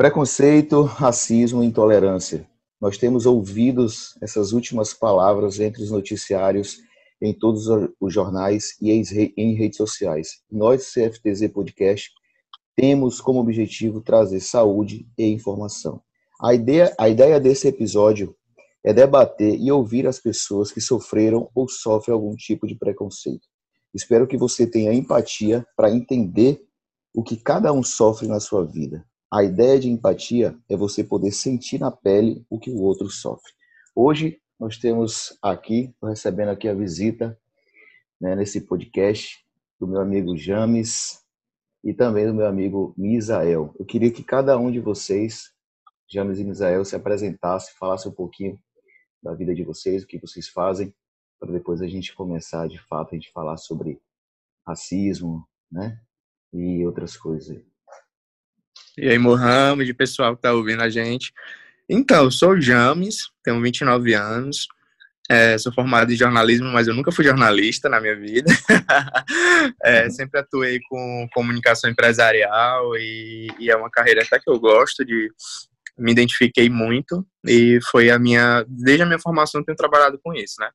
Preconceito, racismo e intolerância. Nós temos ouvido essas últimas palavras entre os noticiários, em todos os jornais e em redes sociais. Nós, CFTZ Podcast, temos como objetivo trazer saúde e informação. A ideia, a ideia desse episódio é debater e ouvir as pessoas que sofreram ou sofrem algum tipo de preconceito. Espero que você tenha empatia para entender o que cada um sofre na sua vida. A ideia de empatia é você poder sentir na pele o que o outro sofre. Hoje nós temos aqui, recebendo aqui a visita né, nesse podcast do meu amigo James e também do meu amigo Misael. Eu queria que cada um de vocês, James e Misael, se apresentasse, falasse um pouquinho da vida de vocês, o que vocês fazem, para depois a gente começar de fato a gente falar sobre racismo, né? E outras coisas. E aí, Mohamed, pessoal que tá ouvindo a gente. Então, eu sou o James, tenho 29 anos, é, sou formado em jornalismo, mas eu nunca fui jornalista na minha vida. é, sempre atuei com comunicação empresarial e, e, é uma carreira até que eu gosto de me identifiquei muito e foi a minha desde a minha formação tenho trabalhado com isso, né?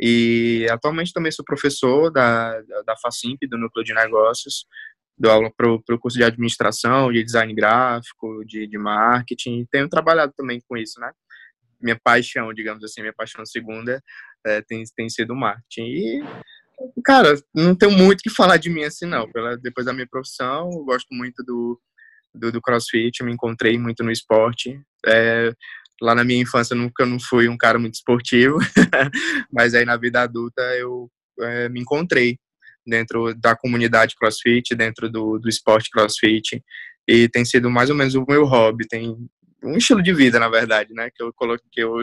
E atualmente também sou professor da da Facimp, do Núcleo de Negócios, dou aula para o curso de administração, de design gráfico, de, de marketing, tenho trabalhado também com isso, né? Minha paixão, digamos assim, minha paixão segunda é, tem, tem sido marketing. E, cara, não tenho muito o que falar de mim assim, não. Pela, depois da minha profissão, gosto muito do, do, do crossfit, me encontrei muito no esporte. É, lá na minha infância nunca não fui um cara muito esportivo, mas aí na vida adulta eu é, me encontrei dentro da comunidade crossfit, dentro do, do esporte crossfit, e tem sido mais ou menos o meu hobby, tem um estilo de vida, na verdade, né, que eu coloquei, que eu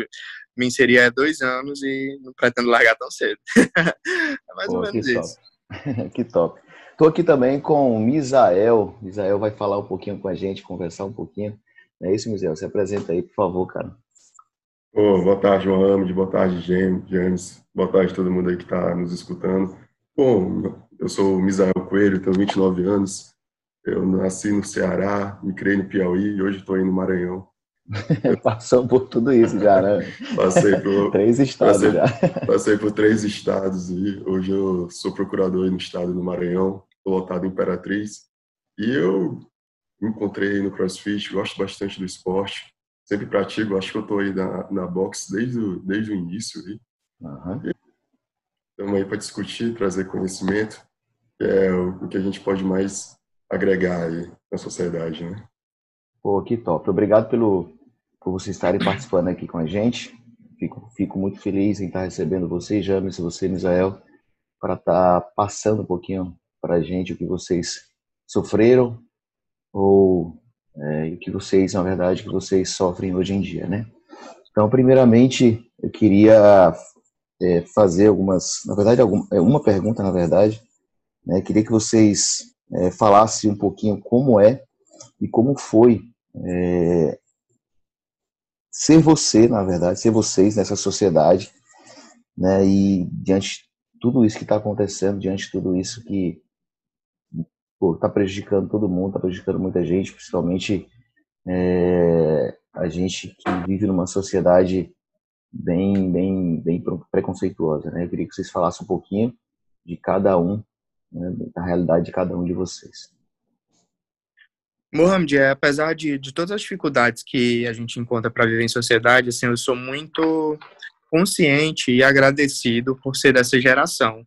me inseri há dois anos e não pretendo largar tão cedo. é mais Pô, ou menos que isso. Top. que top. Estou aqui também com o Misael. Misael vai falar um pouquinho com a gente, conversar um pouquinho. Não é isso, Misael? Se apresenta aí, por favor, cara. Oh, boa tarde, Mohamed. Boa tarde, James. Boa tarde a todo mundo aí que está nos escutando. Bom, eu sou o Misael Coelho, tenho 29 anos. Eu nasci no Ceará, me criei no Piauí e hoje estou aí no Maranhão. Passou por tudo isso já, né? Passei por três estados passei, já. Passei por três estados e hoje eu sou procurador no estado do Maranhão, lotado Imperatriz. E eu me encontrei no CrossFit, gosto bastante do esporte, sempre pratico, acho que eu estou aí na, na box desde o, desde o início. Uhum. Estamos aí para discutir, trazer conhecimento, que é o, que a gente pode mais agregar aí na sociedade, né? Pô, que top. Obrigado pelo, por vocês estarem participando aqui com a gente. Fico, fico muito feliz em estar recebendo vocês, James, você, Misael, para estar passando um pouquinho para a gente o que vocês sofreram ou é, o que vocês, na verdade, que vocês sofrem hoje em dia, né? Então, primeiramente, eu queria é, fazer algumas, na verdade, alguma, é, uma pergunta, na verdade. Né? Queria que vocês é, falassem um pouquinho como é e como foi é, ser você, na verdade, ser vocês nessa sociedade, né? E diante de tudo isso que está acontecendo, diante de tudo isso que está prejudicando todo mundo, está prejudicando muita gente, principalmente é, a gente que vive numa sociedade bem, bem, preconceituosa. Né? Eu queria que vocês falassem um pouquinho de cada um, né, da realidade de cada um de vocês. Mohamed, é, apesar de, de todas as dificuldades que a gente encontra para viver em sociedade, assim, eu sou muito consciente e agradecido por ser dessa geração,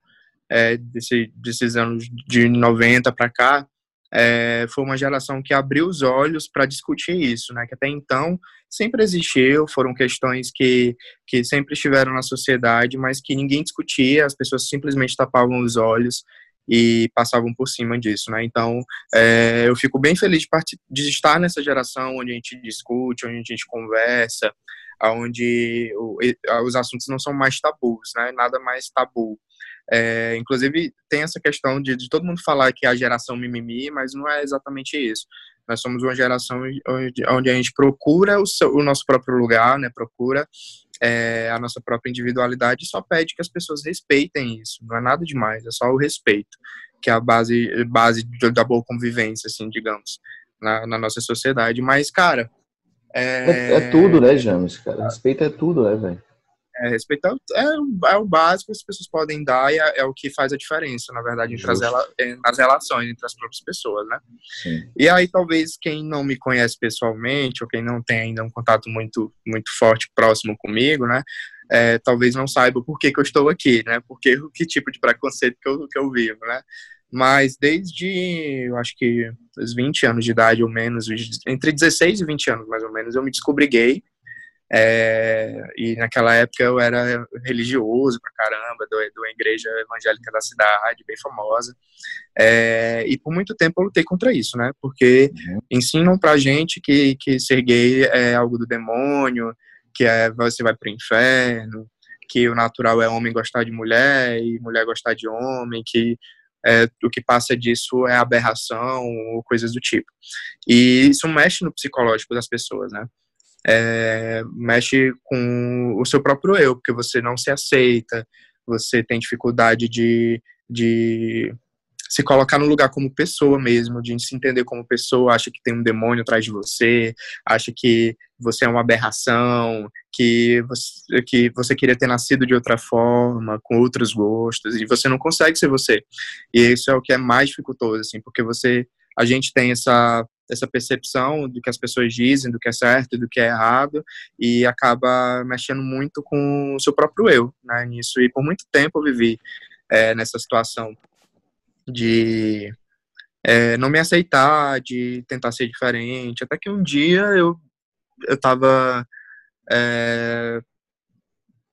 é, desse, desses anos de 90 para cá, é, foi uma geração que abriu os olhos para discutir isso, né? Que até então sempre existiu, foram questões que, que sempre estiveram na sociedade, mas que ninguém discutia, as pessoas simplesmente tapavam os olhos e passavam por cima disso, né? Então, é, eu fico bem feliz de, de, estar nessa geração onde a gente discute, onde a gente conversa, onde os assuntos não são mais tabus, né? Nada mais tabu. É, inclusive, tem essa questão de, de, todo mundo falar que é a geração mimimi, mas não é exatamente isso. Nós somos uma geração onde, onde a gente procura o, seu, o, nosso próprio lugar, né? procura é, a nossa própria individualidade e só pede que as pessoas respeitem isso. Não é nada demais, é só o respeito, que é a base, base da boa convivência, assim, digamos. na, na nossa sociedade. Mas, cara. É... É, é tudo, né, James? Cara? Respeito é tudo, né, velho? É, respeito é, é, o básico que as pessoas podem dar e é, é o que faz a diferença, na verdade, entre as, nas relações entre as próprias pessoas, né? Sim. E aí, talvez, quem não me conhece pessoalmente, ou quem não tem ainda um contato muito, muito forte, próximo comigo, né? É, talvez não saiba por que, que eu estou aqui, né? Porque que tipo de preconceito que eu, que eu vivo, né? Mas desde, eu acho que os 20 anos de idade ou menos, entre 16 e 20 anos mais ou menos, eu me descobri gay. É, e naquela época eu era religioso pra caramba, do, do igreja evangélica da cidade, bem famosa. É, e por muito tempo eu lutei contra isso, né? Porque uhum. ensinam pra gente que, que ser gay é algo do demônio, que é, você vai pro inferno, que o natural é homem gostar de mulher e mulher gostar de homem, que é, o que passa disso é aberração ou coisas do tipo. E isso mexe no psicológico das pessoas, né? É, mexe com o seu próprio eu, porque você não se aceita, você tem dificuldade de, de se colocar no lugar como pessoa mesmo, de se entender como pessoa, acha que tem um demônio atrás de você, acha que você é uma aberração, que você, que você queria ter nascido de outra forma, com outros gostos, e você não consegue ser você. E isso é o que é mais dificultoso, assim, porque você, a gente tem essa essa percepção do que as pessoas dizem, do que é certo do que é errado, e acaba mexendo muito com o seu próprio eu, né, nisso. E por muito tempo eu vivi é, nessa situação de é, não me aceitar, de tentar ser diferente. Até que um dia eu, eu tava é,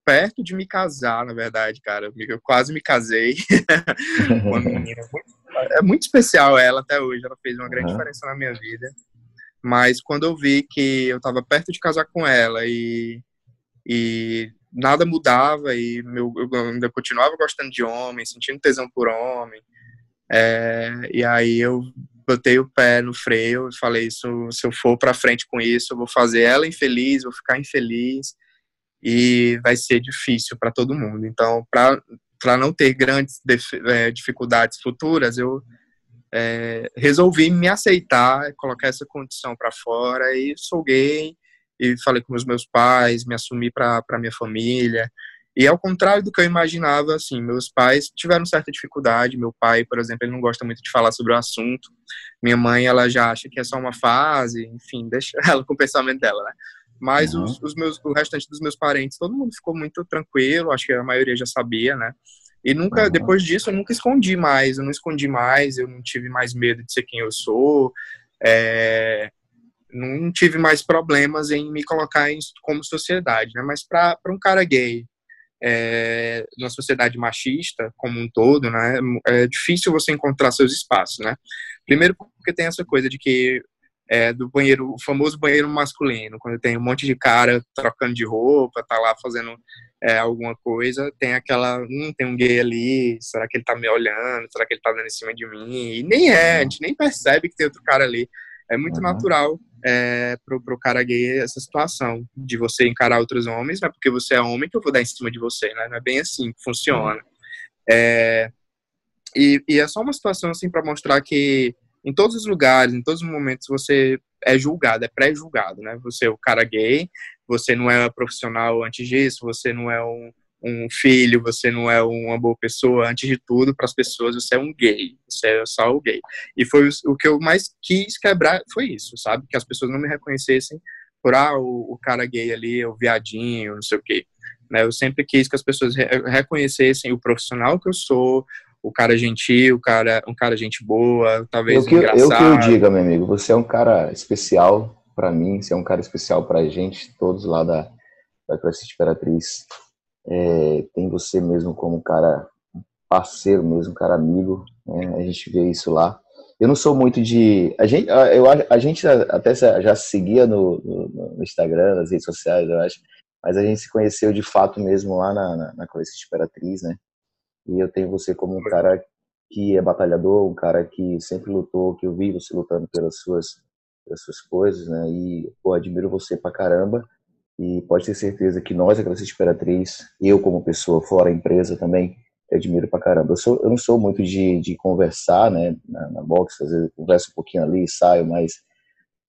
perto de me casar, na verdade, cara. Eu quase me casei com uma menina. É muito especial ela até hoje, ela fez uma grande uhum. diferença na minha vida. Mas quando eu vi que eu tava perto de casar com ela e, e nada mudava e meu, eu ainda continuava gostando de homem, sentindo tesão por homem, é, e aí eu botei o pé no freio e falei: isso, se eu for para frente com isso, eu vou fazer ela infeliz, vou ficar infeliz e vai ser difícil para todo mundo. Então, para não ter grandes é, dificuldades futuras, eu é, resolvi me aceitar, colocar essa condição para fora e sou gay e falei com os meus pais, me assumi para minha família. E ao contrário do que eu imaginava, assim, meus pais tiveram certa dificuldade. Meu pai, por exemplo, ele não gosta muito de falar sobre o assunto. Minha mãe, ela já acha que é só uma fase, enfim, deixa ela com o pensamento dela, né? Mas uhum. os, os, meus, o restante dos meus parentes, todo mundo ficou muito tranquilo, acho que a maioria já sabia, né? E nunca, uhum. depois disso, eu nunca escondi mais, eu não escondi mais, eu não tive mais medo de ser quem eu sou, é, não tive mais problemas em me colocar em, como sociedade, né? Mas para um cara gay, é, numa sociedade machista como um todo, né, é difícil você encontrar seus espaços, né? Primeiro porque tem essa coisa de que é, do banheiro, o famoso banheiro masculino, quando tem um monte de cara trocando de roupa, tá lá fazendo é, alguma coisa, tem aquela, hum, tem um gay ali, será que ele tá me olhando, será que ele tá dando em cima de mim? E nem é, a gente nem percebe que tem outro cara ali. É muito uhum. natural é, pro, pro cara gay essa situação de você encarar outros homens, não é porque você é homem que eu vou dar em cima de você, né? Não é bem assim que funciona. É, e, e é só uma situação assim para mostrar que em todos os lugares, em todos os momentos, você é julgado, é pré-julgado, né? Você é o cara gay, você não é profissional antes disso, você não é um, um filho, você não é uma boa pessoa, antes de tudo, para as pessoas, você é um gay, você é só o gay. E foi o, que eu mais quis quebrar, foi isso, sabe? Que as pessoas não me reconhecessem por, ah, o, o cara gay ali, o viadinho, não sei o quê. Né? Eu sempre quis que as pessoas re reconhecessem o profissional que eu sou, o cara gentil, o cara, um cara gente boa, talvez eu que, engraçado. Eu que eu diga, meu amigo, você é um cara especial para mim, você é um cara especial pra gente, todos lá da, da Classe Imperatriz é, tem você mesmo como um cara parceiro mesmo, um cara amigo, né? a gente vê isso lá. Eu não sou muito de. A gente, eu, a gente até já seguia no, no, no Instagram, nas redes sociais, eu acho, mas a gente se conheceu de fato mesmo lá na, na, na Imperatriz, né? E eu tenho você como um cara que é batalhador, um cara que sempre lutou, que eu vi você lutando pelas suas, pelas suas coisas, né? E eu admiro você pra caramba. E pode ter certeza que nós, a classe Imperatriz, eu como pessoa, fora a empresa também, eu admiro pra caramba. Eu, sou, eu não sou muito de, de conversar, né, na, na box, às vezes converso um pouquinho ali, saio, mas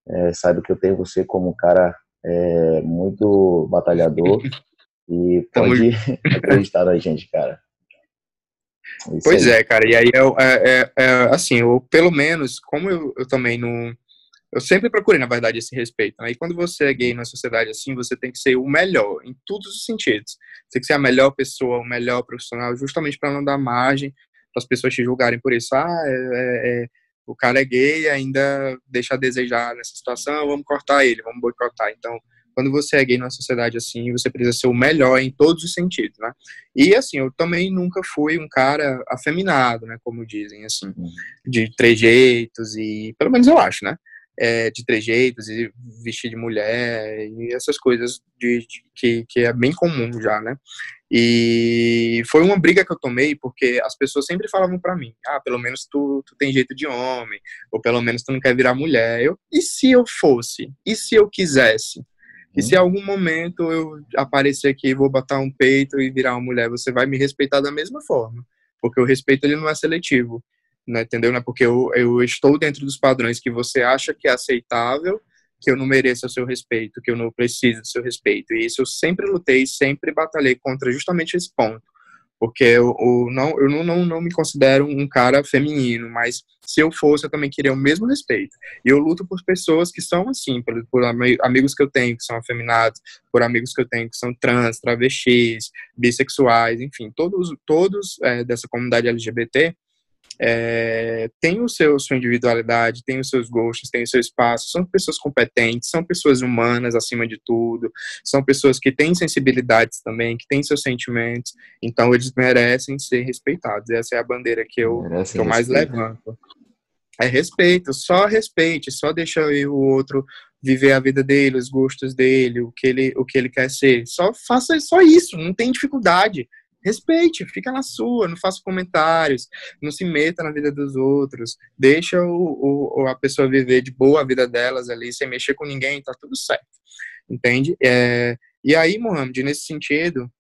é, saiba que eu tenho você como um cara é, muito batalhador e pode acreditar na gente, cara. Pois aí. é, cara, e aí é, é, é, assim, eu, pelo menos, como eu, eu também não. Eu sempre procurei, na verdade, esse respeito. Né? E quando você é gay na sociedade assim, você tem que ser o melhor, em todos os sentidos. Você tem que ser a melhor pessoa, o melhor profissional, justamente para não dar margem para as pessoas te julgarem por isso. Ah, é, é, é o cara é gay ainda deixa a desejar nessa situação, vamos cortar ele, vamos boicotar. Então, quando você é gay numa sociedade assim, você precisa ser o melhor em todos os sentidos, né? E assim, eu também nunca fui um cara afeminado, né? Como dizem, assim, uhum. de trejeitos e, pelo menos eu acho, né? É, de trejeitos e vestir de mulher e essas coisas de, de, que, que é bem comum já, né? E foi uma briga que eu tomei porque as pessoas sempre falavam para mim: ah, pelo menos tu, tu tem jeito de homem, ou pelo menos tu não quer virar mulher. Eu, e se eu fosse? E se eu quisesse? E se em algum momento eu aparecer aqui vou botar um peito e virar uma mulher, você vai me respeitar da mesma forma. Porque o respeito ele não é seletivo, né, entendeu? Não é porque eu, eu estou dentro dos padrões que você acha que é aceitável que eu não mereço o seu respeito, que eu não preciso do seu respeito. E isso eu sempre lutei, sempre batalhei contra justamente esse ponto. Porque eu, eu, não, eu não, não, não me considero um cara feminino, mas se eu fosse, eu também queria o mesmo respeito. E eu luto por pessoas que são assim, por, por amigos que eu tenho que são afeminados, por amigos que eu tenho que são trans, travestis, bissexuais, enfim, todos, todos é, dessa comunidade LGBT, é, tem o seu sua individualidade, tem os seus gostos, tem o seu espaço, são pessoas competentes, são pessoas humanas acima de tudo, são pessoas que têm sensibilidades também, que têm seus sentimentos, então eles merecem ser respeitados. Essa é a bandeira que eu, que eu mais levanto. É respeito, só respeite, só deixa o outro viver a vida dele, os gostos dele, o que ele, o que ele quer ser. Só faça só isso, não tem dificuldade respeite, fica na sua, não faça comentários, não se meta na vida dos outros, deixa o, o, a pessoa viver de boa a vida delas ali, sem mexer com ninguém, tá tudo certo, entende? É, e aí, Mohamed, nesse sentido,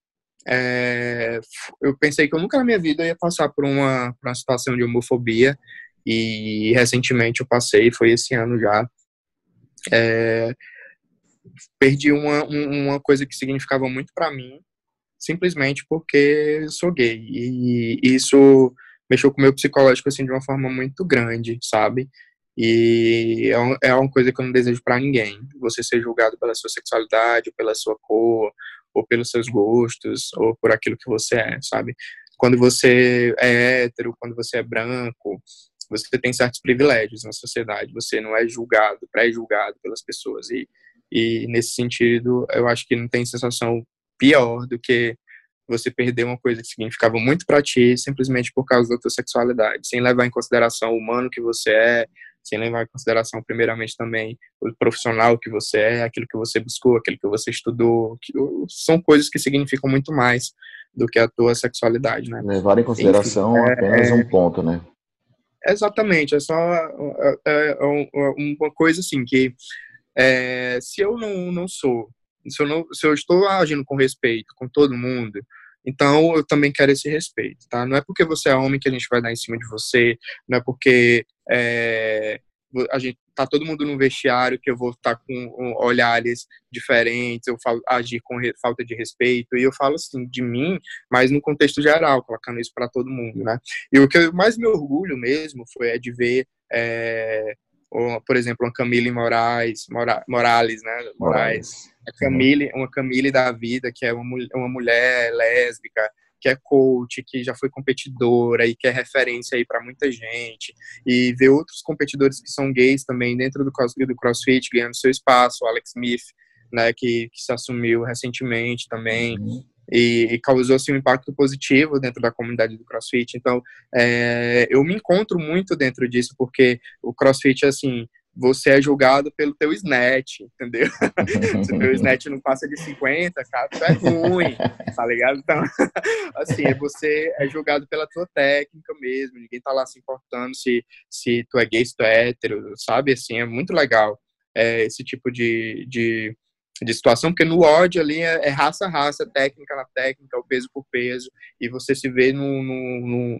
é, eu pensei que eu nunca na minha vida ia passar por uma, por uma situação de homofobia, e recentemente eu passei, foi esse ano já, é, perdi uma, uma coisa que significava muito para mim, simplesmente porque sou gay. E isso mexeu com o meu psicológico assim de uma forma muito grande, sabe? E é, é uma coisa que eu não desejo para ninguém. Você ser julgado pela sua sexualidade, pela sua cor, ou pelos seus gostos, ou por aquilo que você é, sabe? Quando você é hétero, quando você é branco, você tem certos privilégios na sociedade. Você não é julgado, pré-julgado pelas pessoas. E, e nesse sentido, eu acho que não tem sensação pior do que você perder uma coisa que significava muito para ti simplesmente por causa da tua sexualidade, sem levar em consideração o humano que você é, sem levar em consideração primeiramente também o profissional que você é, aquilo que você buscou, aquilo que você estudou, que são coisas que significam muito mais do que a tua sexualidade, né? Levar em consideração Enfim, é, apenas é, um ponto, né? Exatamente, é só é, é, é uma coisa assim que é, se eu não, não sou se eu, não, se eu estou agindo com respeito com todo mundo, então eu também quero esse respeito, tá? Não é porque você é homem que a gente vai dar em cima de você, não é porque é, a gente tá todo mundo no vestiário que eu vou estar tá com olhares diferentes, eu falo, agir com re, falta de respeito, e eu falo assim de mim, mas no contexto geral, colocando isso para todo mundo, né? E o que eu mais me orgulho mesmo foi é de ver é, ou, por exemplo, uma Camille Moraes, Mora, Morales, né? Moraes. A Camille, uma Camille da vida, que é uma, uma mulher lésbica, que é coach, que já foi competidora e que é referência aí para muita gente. E ver outros competidores que são gays também dentro do, do CrossFit ganhando seu espaço, o Alex Smith, né, que, que se assumiu recentemente também. Uhum e, e causou assim, um impacto positivo dentro da comunidade do CrossFit. Então, é, eu me encontro muito dentro disso, porque o CrossFit, assim, você é julgado pelo teu snatch, entendeu? Se o teu snatch não passa de 50, cara, tu é ruim, tá ligado? Então, assim, você é julgado pela tua técnica mesmo, ninguém tá lá se importando se, se tu é gay, se tu é hétero, sabe? Assim, é muito legal é, esse tipo de, de de situação, porque no odd ali é, é, raça a raça, técnica na técnica, o peso por peso, e você se vê no,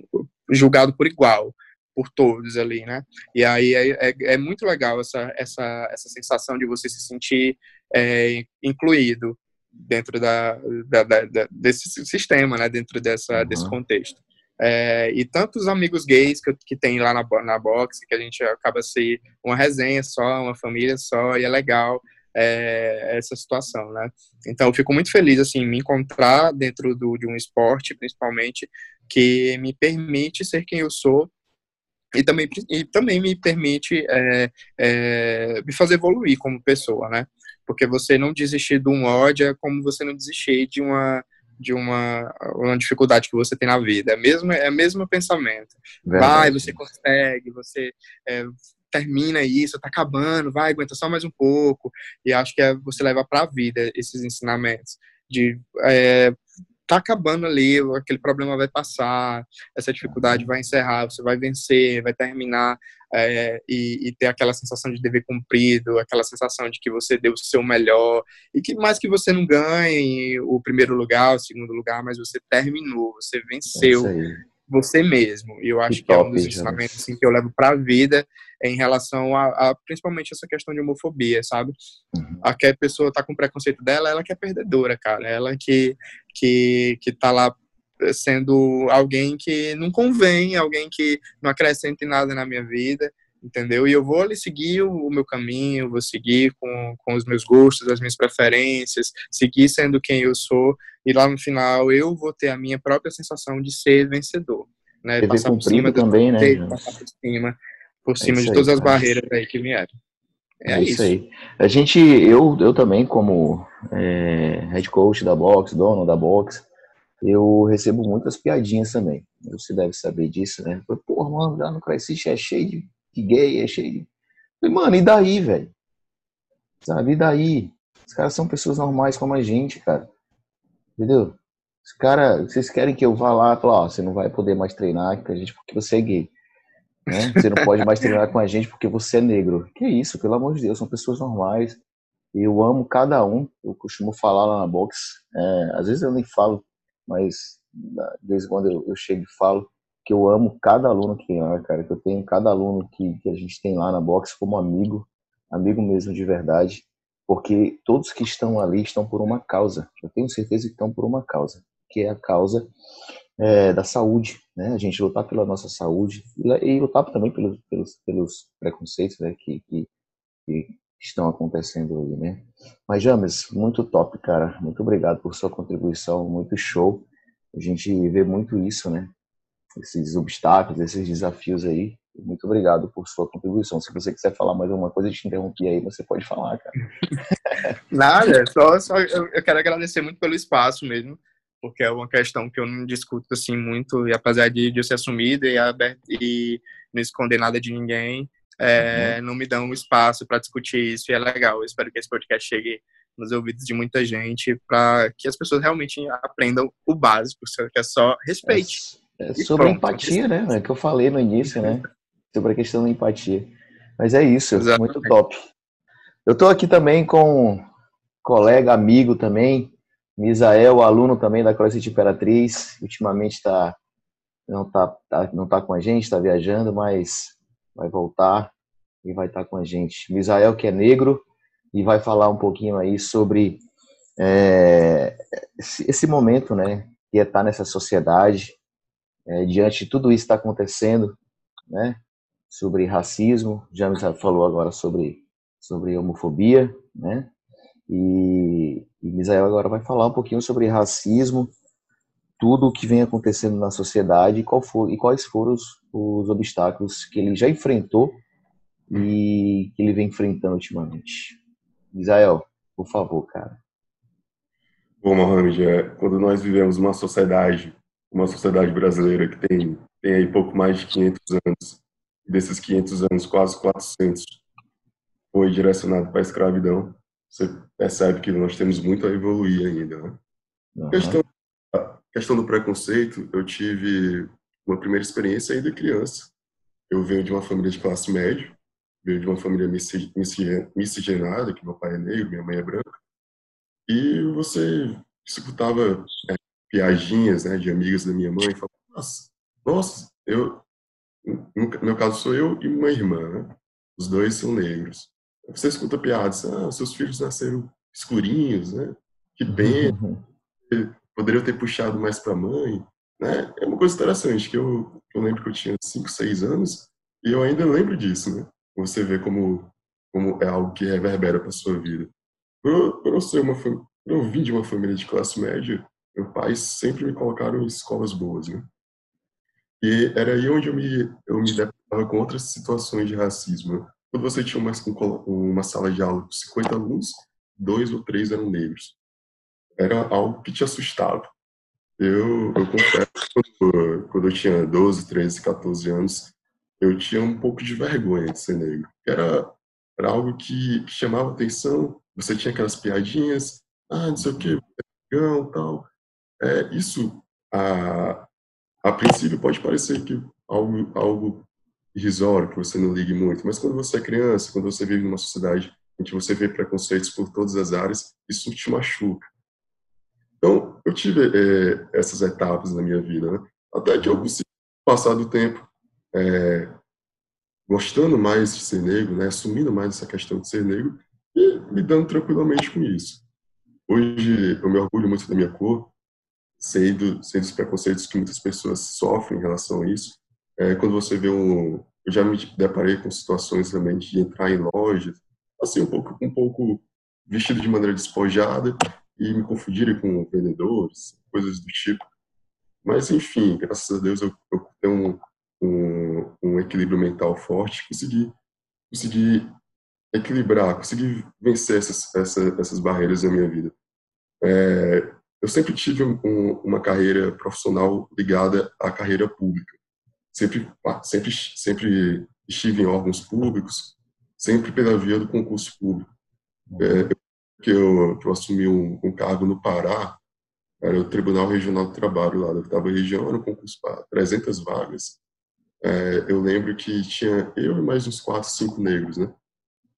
julgado por igual, por todos ali, né? E aí é, é, é, muito legal essa, essa, essa sensação de você se sentir é, incluído dentro da, da, da, desse sistema, né? Dentro dessa, uhum. desse contexto. É, e tantos amigos gays que, que tem lá na, na box, que a gente acaba ser uma resenha só, uma família só, e é legal é, essa situação, né? Então, eu fico muito feliz, assim, me encontrar dentro do, de um esporte, principalmente, que me permite ser quem eu sou e também, e também me permite é, é, me fazer evoluir como pessoa, né? Porque você não desistir de um ódio é como você não desistir de uma de uma, uma dificuldade que você tem na vida. É mesmo é o mesmo pensamento. Verdade. Vai, você consegue, você é, termina isso, tá acabando, vai, aguenta só mais um pouco. E acho que é, você leva para a vida esses ensinamentos de é, tá acabando ali, aquele problema vai passar, essa dificuldade vai encerrar, você vai vencer, vai terminar é, e, e, ter aquela sensação de dever cumprido, aquela sensação de que você deu o seu melhor e que mais que você não ganhe o primeiro lugar, o segundo lugar, mas você terminou, você venceu você mesmo. E eu acho que, que top, é um dos ensinamentos assim, que eu levo para a vida em relação a, a, principalmente essa questão de homofobia, sabe? Uhum. A que a pessoa está com preconceito dela, ela que é perdedora, cara. Ela que que que tá lá sendo alguém que não convém, alguém que não acrescenta nada na minha vida, entendeu? E eu vou ali seguir o, meu caminho, vou seguir com, com os meus gostos, as minhas preferências, seguir sendo quem eu sou, e lá no final eu vou ter a minha própria sensação de ser vencedor, né? Passar por cima também, né? Passar por cima, por é cima de todas aí, as barreiras aí que vieram. É, é isso. isso. aí. A gente, eu, eu também, como é, head coach da box, dono da box, eu recebo muitas piadinhas também. Você deve saber disso, né? Pô, mano, lá no CrossFit é cheio de que gay, é cheio. Falei, mano, e daí, velho? Sabe, e daí? Os caras são pessoas normais como a gente, cara. Entendeu? Os caras, vocês querem que eu vá lá e ó, você não vai poder mais treinar com a gente porque você é gay. Né? Você não pode mais treinar com a gente porque você é negro. Que isso, pelo amor de Deus, são pessoas normais. Eu amo cada um. Eu costumo falar lá na box. É, às vezes eu nem falo, mas de vez em quando eu, eu chego e falo que eu amo cada aluno que tem lá, cara, que eu tenho cada aluno que, que a gente tem lá na box como amigo, amigo mesmo de verdade, porque todos que estão ali estão por uma causa. Eu tenho certeza que estão por uma causa, que é a causa é, da saúde, né? A gente lutar pela nossa saúde e, lutar também pelos, pelos, pelos preconceitos, né? Que, que, que estão acontecendo aí, né? Mas James, muito top, cara. Muito obrigado por sua contribuição, muito show. A gente vê muito isso, né? Esses obstáculos, esses desafios aí. Muito obrigado por sua contribuição. Se você quiser falar mais alguma coisa, eu te interrompi aí, você pode falar, cara. Nada, só, só eu, eu quero agradecer muito pelo espaço mesmo, porque é uma questão que eu não discuto assim muito, e apesar de, de eu ser assumida e, aberto, e não esconder nada de ninguém, é, uhum. não me dão espaço para discutir isso e é legal. Eu espero que esse podcast chegue nos ouvidos de muita gente para que as pessoas realmente aprendam o básico, que é só respeite. É sobre pronto. empatia, né? É que eu falei no início, né? Sobre a questão da empatia. Mas é isso, Exatamente. muito top. Eu estou aqui também com um colega, amigo também, Misael, aluno também da CrossFit Imperatriz. Ultimamente tá, não está tá, não tá com a gente, está viajando, mas vai voltar e vai estar tá com a gente. Misael, que é negro, e vai falar um pouquinho aí sobre é, esse, esse momento, né? Que é estar tá nessa sociedade, é, diante de tudo isso que está acontecendo, né, sobre racismo, já falou agora sobre, sobre homofobia, né, e, e Misael agora vai falar um pouquinho sobre racismo, tudo o que vem acontecendo na sociedade qual for, e quais foram os, os obstáculos que ele já enfrentou e que ele vem enfrentando ultimamente. Misael, por favor, cara. Bom, Mohamed, é, quando nós vivemos uma sociedade uma sociedade brasileira que tem, tem aí pouco mais de 500 anos, e desses 500 anos, quase 400 foi direcionado para a escravidão, você percebe que nós temos muito a evoluir ainda. Né? Uhum. Questão, a questão do preconceito, eu tive uma primeira experiência ainda criança. Eu venho de uma família de classe média, venho de uma família miscigenada, que meu pai é negro, minha mãe é branca, e você escutava é, piadinhas, né, de amigas da minha mãe, falando, nossa, nossa, eu, no meu caso sou eu e uma irmã, né? Os dois são negros. Você escuta piadas, ah, seus filhos nasceram escurinhos, né? Que bem, poderiam ter puxado mais para a mãe, né? É uma coisa interessante que eu, eu lembro que eu tinha 5, 6 anos e eu ainda lembro disso, né? Você vê como como é algo que reverbera para sua vida. Por, por eu ser uma por eu vim de uma família de classe média, meus pais sempre me colocaram em escolas boas, né? E era aí onde eu me eu me deparava com outras situações de racismo. Quando você tinha uma, uma sala de aula com 50 alunos, dois ou três eram negros. Era algo que te assustava. Eu, eu confesso, quando, eu tinha 12, 13, 14 anos, eu tinha um pouco de vergonha de ser negro. Era, era algo que, chamava atenção. Você tinha aquelas piadinhas, ah, não sei o que, negão, tal. É, isso, a, a princípio, pode parecer que algo, algo irrisório, que você não ligue muito, mas quando você é criança, quando você vive numa sociedade em que você vê preconceitos por todas as áreas, isso te machuca. Então, eu tive é, essas etapas na minha vida, né? até que eu consegui passar do tempo é, gostando mais de ser negro, né? assumindo mais essa questão de ser negro e lidando tranquilamente com isso. Hoje, eu me orgulho muito da minha cor, sei, do, sei dos preconceitos que muitas pessoas sofrem em relação a isso, é, quando você vê um, eu já me deparei com situações também de entrar em lojas, assim um pouco um pouco vestido de maneira despojada e me confundirem com vendedores, coisas do tipo. Mas enfim, graças a Deus eu, eu tenho um, um, um equilíbrio mental forte, consegui consegui equilibrar, consegui vencer essas, essas, essas barreiras na minha vida. É, eu sempre tive um, uma carreira profissional ligada à carreira pública sempre, sempre, sempre estive em órgãos públicos, sempre pela via do concurso público. É, que, eu, que eu assumi um, um, cargo no Pará, era o Tribunal Regional do Trabalho lá da oitava região, era um concurso para 300 vagas. É, eu lembro que tinha eu e mais uns quatro, cinco negros, né?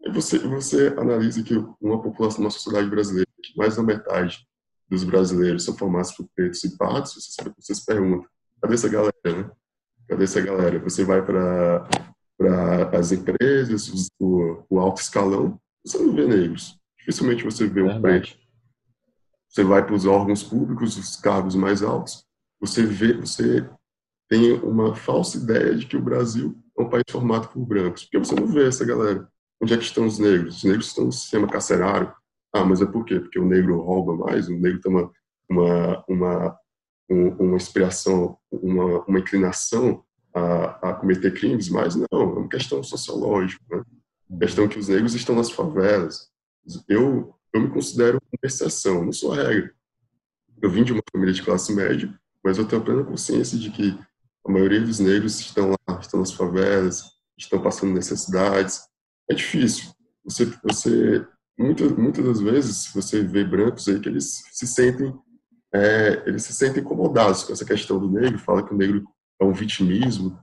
E você, você analisa que uma população, uma sociedade brasileira, que mais da metade dos brasileiros são formados por pretos e pardos, você, você se pergunta, cadê essa galera, né? Cadê essa galera? Você vai para as empresas, o, o, alto escalão, você não vê negros. Dificilmente você vê um preto. Você vai para os órgãos públicos, os cargos mais altos, você vê, você tem uma falsa ideia de que o Brasil é um país formado por brancos, porque você não vê essa galera. Onde é que estão os negros? Os negros estão no sistema carcerário. Ah, mas é por quê? Porque o negro rouba mais, o negro tem uma, uma, uma uma inspiração, uma, uma inclinação a, a, cometer crimes, mas não, é uma questão sociológica, né? Uma questão que os negros estão nas favelas. Eu, eu me considero uma exceção, não sou a regra. Eu vim de uma família de classe média, mas eu tenho plena consciência de que a maioria dos negros estão lá, estão nas favelas, estão passando necessidades. É difícil. Você, você muitas, muitas das vezes, você vê brancos aí que eles se sentem é, eles se sentem incomodados com essa questão do negro, fala que o negro é um vitimismo.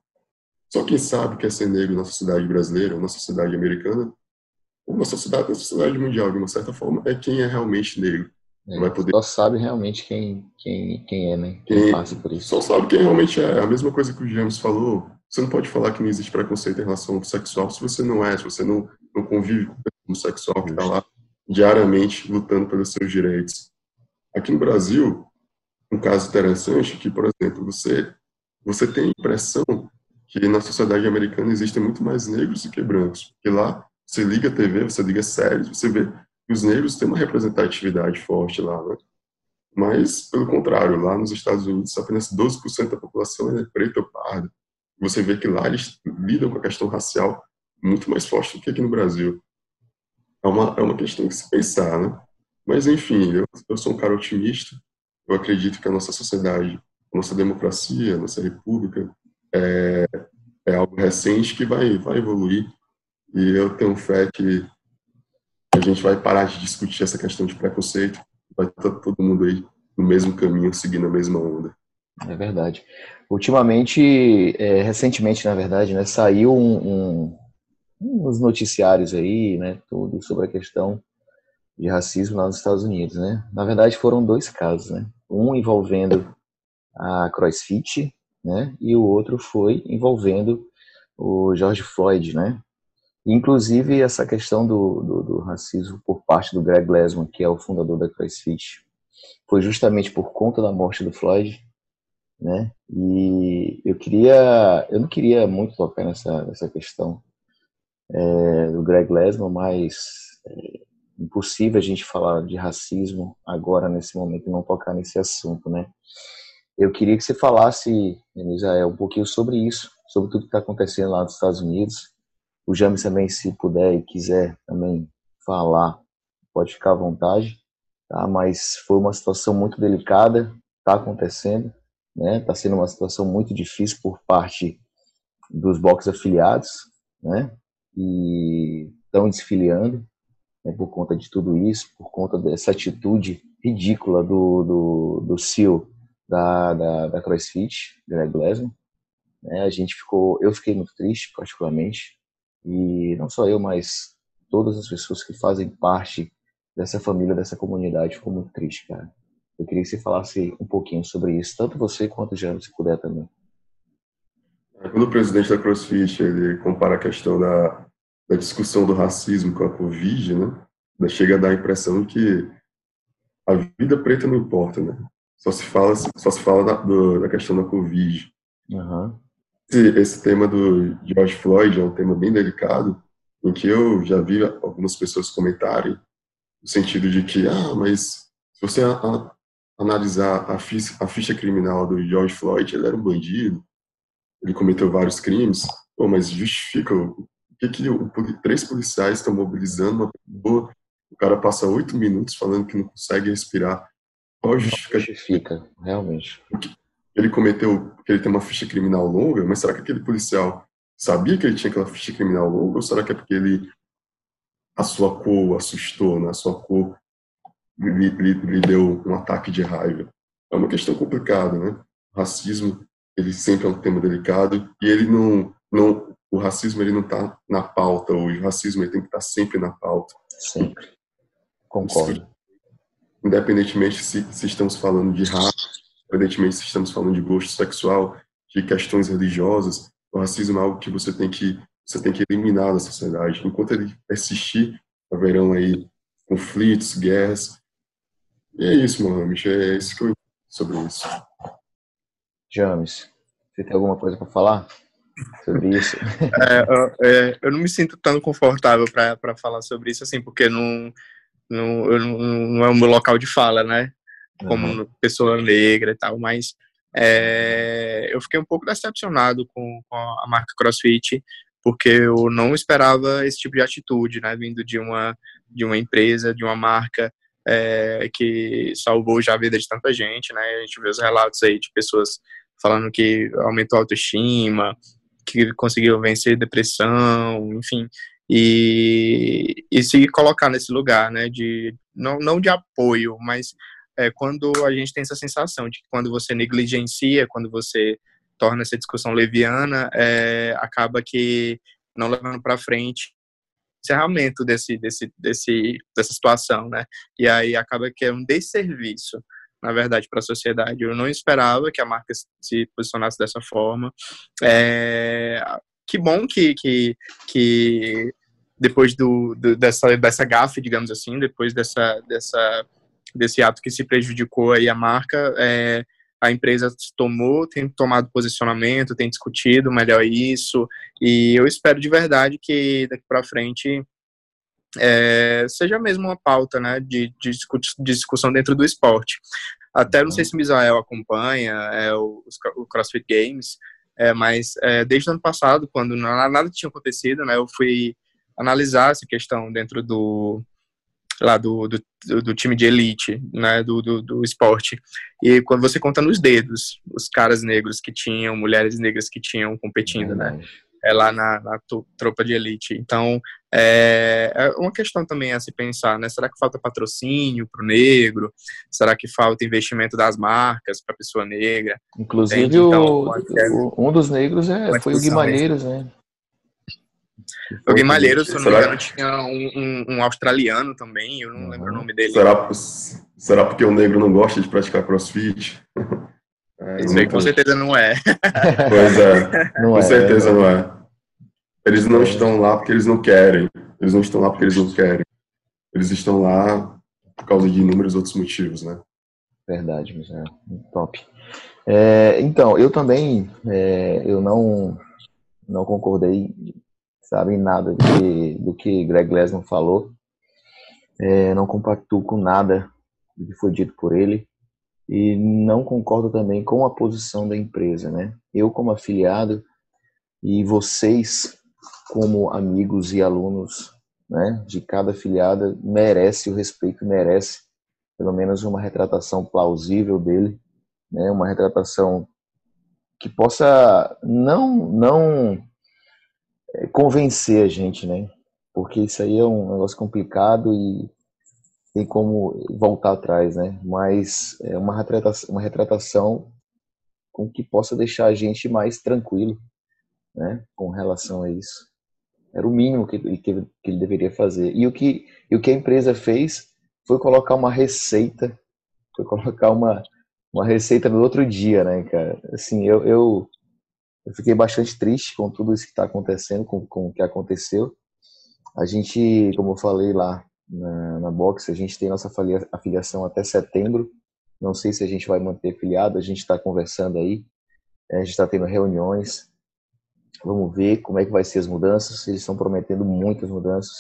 Só quem sabe que é ser negro na sociedade brasileira, ou na sociedade americana, ou na sociedade, na sociedade mundial, de uma certa forma, é quem é realmente negro. É, vai poder... Só sabe realmente quem, quem, quem é, né? Quem, quem passa por isso. Só sabe quem realmente é. A mesma coisa que o James falou. Você não pode falar que não existe preconceito em relação ao sexual se você não é, se você não, não convive com homossexual que está lá diariamente lutando pelos seus direitos. Aqui no Brasil, um caso interessante é que, por exemplo, você você tem a impressão que na sociedade americana existem muito mais negros do que brancos. Porque lá você liga a TV, você liga séries, você vê que os negros têm uma representatividade forte lá, né? Mas, pelo contrário, lá nos Estados Unidos, apenas 12% da população é preta ou parda. Você vê que lá eles lidam com a questão racial muito mais forte do que aqui no Brasil. É uma, é uma questão que se pensar, né? Mas, enfim, eu, eu sou um cara otimista. Eu acredito que a nossa sociedade, a nossa democracia, a nossa república é, é algo recente que vai, vai evoluir. E eu tenho fé que a gente vai parar de discutir essa questão de preconceito. Vai estar todo mundo aí no mesmo caminho, seguindo a mesma onda. É verdade. Ultimamente, é, recentemente, na verdade, né, saiu um, um, uns noticiários aí, né, tudo sobre a questão de racismo lá nos Estados Unidos, né? Na verdade, foram dois casos, né? Um envolvendo a CrossFit, né? E o outro foi envolvendo o George Floyd, né? Inclusive essa questão do, do, do, racismo por parte do Greg Glassman, que é o fundador da CrossFit, foi justamente por conta da morte do Floyd, né? E eu queria, eu não queria muito tocar nessa, nessa questão é, do Greg Glassman, mas é impossível a gente falar de racismo agora nesse momento e não tocar nesse assunto, né? Eu queria que você falasse, Israel, um pouquinho sobre isso, sobre tudo que está acontecendo lá nos Estados Unidos. O James também, se puder e quiser também falar, pode ficar à vontade, tá? Mas foi uma situação muito delicada, está acontecendo, né? Está sendo uma situação muito difícil por parte dos boxes afiliados, né? E estão desfiliando né, por conta de tudo isso, por conta dessa atitude ridícula do, do, do CEO da, da, da CrossFit, Greg Glassman. Né, a gente ficou, eu fiquei muito triste, particularmente, e não só eu, mas todas as pessoas que fazem parte dessa família, dessa comunidade, ficou muito triste, cara. Eu queria que você falasse um pouquinho sobre isso, tanto você quanto o James, se puder também. Quando o presidente da CrossFit ele compara a questão da, da discussão do racismo com a Covid, né, chega a dar a impressão que a vida preta não importa, né? Só se fala, só se fala da, do, da questão da Covid. Uhum. Esse, esse, tema do George Floyd é um tema bem delicado, em que eu já vi algumas pessoas comentarem no sentido de que, ah, mas se você a, a, analisar a ficha, a ficha criminal do George Floyd, ele era um bandido, ele cometeu vários crimes, pô, mas justifica que, que o, três policiais estão mobilizando uma pessoa, o cara passa oito minutos falando que não consegue respirar. Qual justifica? justifica, realmente. Ele cometeu, ele tem uma ficha criminal longa, mas será que aquele policial sabia que ele tinha aquela ficha criminal longa, ou será que é porque ele, a sua cor assustou, né? a sua cor lhe, lhe, lhe deu um ataque de raiva? É uma questão complicada, né? O racismo, ele sempre é um tema delicado, e ele não, não o racismo ele não está na pauta hoje, o racismo ele tem que estar tá sempre na pauta. Sempre. Concordo. Independentemente se, se estamos falando de raça, independentemente se estamos falando de gosto sexual, de questões religiosas, o racismo é algo que você tem que você tem que eliminar da sociedade. Enquanto ele persistir, haverão aí conflitos, guerras. E é isso, Mohamed. É isso que eu sobre isso. James, você tem alguma coisa para falar? sobre isso. É, é, eu não me sinto tão confortável para falar sobre isso, assim, porque não, não, não, não, é o meu local de fala, né? Como uhum. pessoa negra e tal, mas é, eu fiquei um pouco decepcionado com, com, a marca CrossFit, porque eu não esperava esse tipo de atitude, né? Vindo de uma, de uma empresa, de uma marca é, que salvou já a vida de tanta gente, né? A gente vê os relatos aí de pessoas falando que aumentou a autoestima, que conseguiu vencer depressão, enfim, e, e se colocar nesse lugar, né, de, não, não de apoio, mas é, quando a gente tem essa sensação de que quando você negligencia, quando você torna essa discussão leviana, é, acaba que não levando para frente encerramento desse, desse, desse, dessa situação, né? E aí acaba que é um desserviço na verdade, para a sociedade. Eu não esperava que a marca se posicionasse dessa forma. É, que bom que, que, que depois do, do, dessa, dessa gafe, digamos assim, depois dessa, dessa, desse ato que se prejudicou aí a marca, é, a empresa tomou, tem tomado posicionamento, tem discutido melhor isso, e eu espero de verdade que daqui para frente é, seja mesmo uma pauta né, de, de, discussão dentro do esporte. Até não sei se o Misael acompanha é, o, o CrossFit Games, é, mas é, desde o ano passado, quando nada tinha acontecido, né, eu fui analisar essa questão dentro do lá do, do, do time de elite, né, do, do, do, esporte. E quando você conta nos dedos os caras negros que tinham, mulheres negras que tinham competindo, né, é lá na, na tropa de elite. Então, é, é, uma questão também a se pensar, né? Será que falta patrocínio para o negro? Será que falta investimento das marcas para a pessoa negra? Inclusive, então, o, um dos negros é, foi o Guimarães, né? O Guimarães, se eu não me engano, tinha um, um, um, australiano também, eu não uhum. lembro o nome dele. Será, será porque o negro não gosta de praticar crossfit? É, Isso aí com certeza não é. Pois é, não com é, certeza é. não é. Eles não é. estão lá porque eles não querem. Eles não estão lá porque eles não querem. Eles estão lá por causa de inúmeros outros motivos, né? Verdade, Michel. Top. É, então, eu também, é, eu não, não concordei, sabe, em nada do que, do que Greg Glassman falou. É, não compactuo com nada do que foi dito por ele e não concordo também com a posição da empresa, né? Eu como afiliado e vocês como amigos e alunos, né, de cada afiliada merece o respeito, merece pelo menos uma retratação plausível dele, né, uma retratação que possa não não é, convencer a gente, né? Porque isso aí é um negócio complicado e tem como voltar atrás, né? Mas é uma retratação, uma retratação com que possa deixar a gente mais tranquilo, né? Com relação a isso. Era o mínimo que, que, que ele deveria fazer. E o que, e o que a empresa fez foi colocar uma receita, foi colocar uma, uma receita no outro dia, né, cara? Assim, eu, eu, eu fiquei bastante triste com tudo isso que está acontecendo, com, com o que aconteceu. A gente, como eu falei lá na, na box, a gente tem nossa afiliação até setembro. Não sei se a gente vai manter filiado, a gente está conversando aí, a gente está tendo reuniões. Vamos ver como é que vai ser as mudanças. Eles estão prometendo muitas mudanças.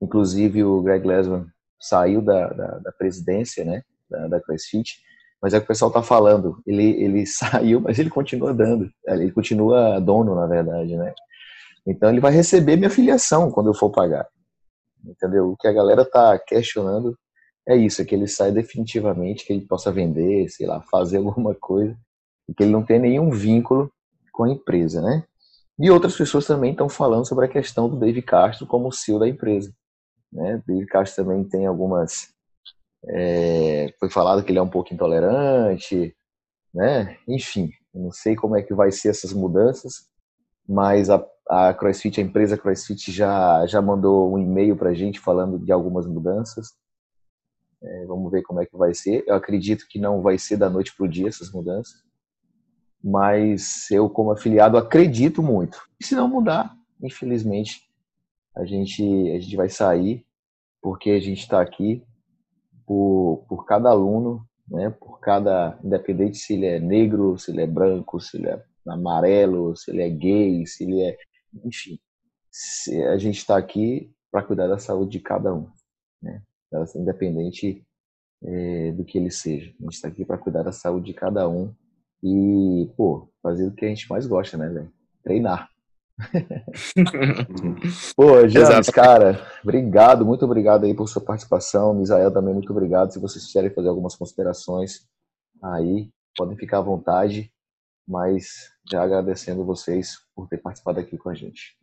Inclusive o Greg Lesman saiu da, da, da presidência, né, da, da CrossFit, mas é o que o pessoal está falando. Ele, ele saiu, mas ele continua dando. Ele continua dono, na verdade, né? Então ele vai receber minha filiação quando eu for pagar. Entendeu? O que a galera está questionando é isso, é que ele sai definitivamente, que ele possa vender, sei lá, fazer alguma coisa, e que ele não tem nenhum vínculo com a empresa, né? E outras pessoas também estão falando sobre a questão do Dave Castro como CEO da empresa. Né? Dave Castro também tem algumas. É, foi falado que ele é um pouco intolerante, né? Enfim, não sei como é que vai ser essas mudanças, mas a, a CrossFit, a empresa CrossFit já, já mandou um e-mail para a gente falando de algumas mudanças. É, vamos ver como é que vai ser. Eu acredito que não vai ser da noite para o dia essas mudanças mas eu como afiliado acredito muito. E se não mudar, infelizmente, a gente a gente vai sair porque a gente está aqui por, por cada aluno, né? Por cada independente se ele é negro, se ele é branco, se ele é amarelo, se ele é gay, se ele é, enfim, a gente está aqui para cuidar da saúde de cada um, né? Independente é, do que ele seja, a gente está aqui para cuidar da saúde de cada um e, pô, fazer o que a gente mais gosta, né, velho? Treinar. pô, James, cara, obrigado, muito obrigado aí por sua participação. Misael também, muito obrigado. Se vocês quiserem fazer algumas considerações aí, podem ficar à vontade, mas já agradecendo vocês por ter participado aqui com a gente.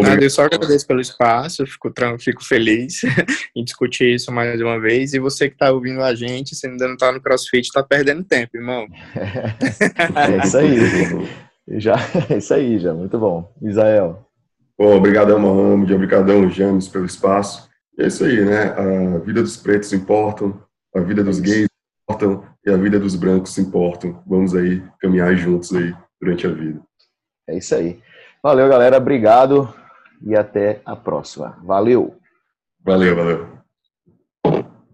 Nada, eu só agradeço pelo espaço, fico, fico feliz em discutir isso mais uma vez. E você que está ouvindo a gente, se ainda não está no CrossFit, está perdendo tempo, irmão. é isso aí. já, é isso aí, já. Muito bom. Isael. Bom, obrigadão, Mohamed. Obrigadão, James, pelo espaço. é isso aí, né? A vida dos pretos importam, a vida dos gays importam e a vida dos brancos importam. Vamos aí caminhar juntos aí durante a vida. É isso aí. Valeu, galera. Obrigado e até a próxima. Valeu! Valeu, valeu.